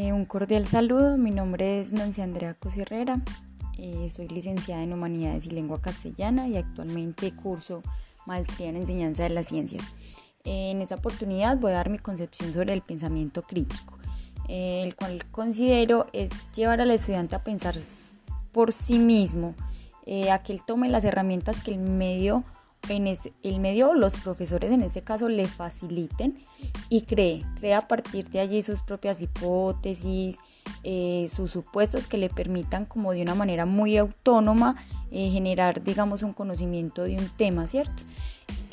Eh, un cordial saludo, mi nombre es Nancy Andrea Cosirrera, eh, soy licenciada en Humanidades y Lengua Castellana y actualmente curso maestría en Enseñanza de las Ciencias. Eh, en esta oportunidad voy a dar mi concepción sobre el pensamiento crítico, el cual considero es llevar al estudiante a pensar por sí mismo, a que él tome las herramientas que el medio en el medio los profesores en este caso le faciliten y cree, cree a partir de allí sus propias hipótesis, eh, sus supuestos que le permitan como de una manera muy autónoma eh, generar digamos un conocimiento de un tema, ¿cierto?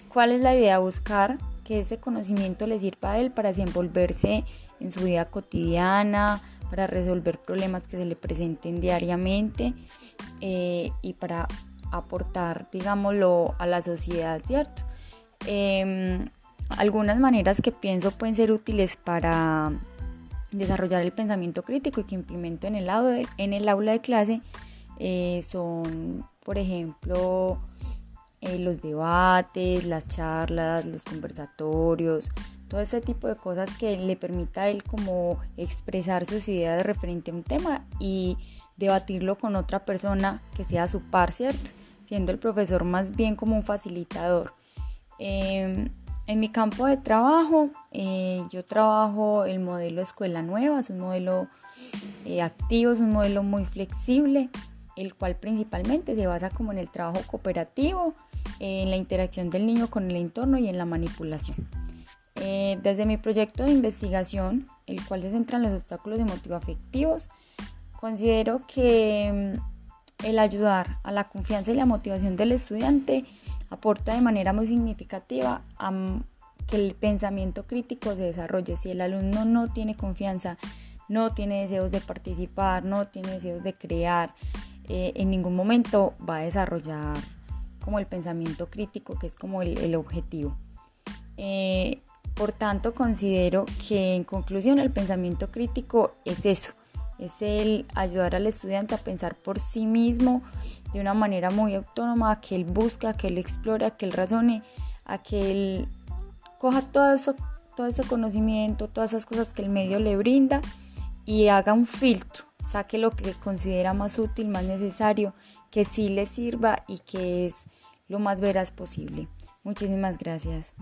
¿Cuál es la idea? Buscar que ese conocimiento le sirva a él para desenvolverse en su vida cotidiana, para resolver problemas que se le presenten diariamente eh, y para aportar, digámoslo, a la sociedad, ¿cierto? Em, algunas maneras que pienso pueden ser útiles para desarrollar el pensamiento crítico y que implemento en el, en el aula de clase eh, son, por ejemplo, eh, los debates, las charlas, los conversatorios, todo ese tipo de cosas que le permita a él como expresar sus ideas referente a un tema y debatirlo con otra persona que sea su par, ¿cierto? Siendo el profesor más bien como un facilitador. Em, en mi campo de trabajo, eh, yo trabajo el modelo Escuela Nueva, es un modelo eh, activo, es un modelo muy flexible, el cual principalmente se basa como en el trabajo cooperativo, en la interacción del niño con el entorno y en la manipulación. Eh, desde mi proyecto de investigación, el cual se centra en los obstáculos emotivo-afectivos, considero que mm, el ayudar a la confianza y la motivación del estudiante aporta de manera muy significativa a que el pensamiento crítico se desarrolle. Si el alumno no tiene confianza, no tiene deseos de participar, no tiene deseos de crear, eh, en ningún momento va a desarrollar como el pensamiento crítico, que es como el, objetivo. Eh, por tanto, considero que en conclusión el pensamiento crítico es eso, es el ayudar al estudiante a pensar por sí mismo de una manera muy autónoma, a que él busque, a que él explore, a que él razone, a que él coja todo eso, todo ese conocimiento, todas esas cosas que el medio le brinda y haga un filtro, saque lo que considera más útil, más necesario, que sí le sirva y que es lo más veraz posible. Muchísimas gracias.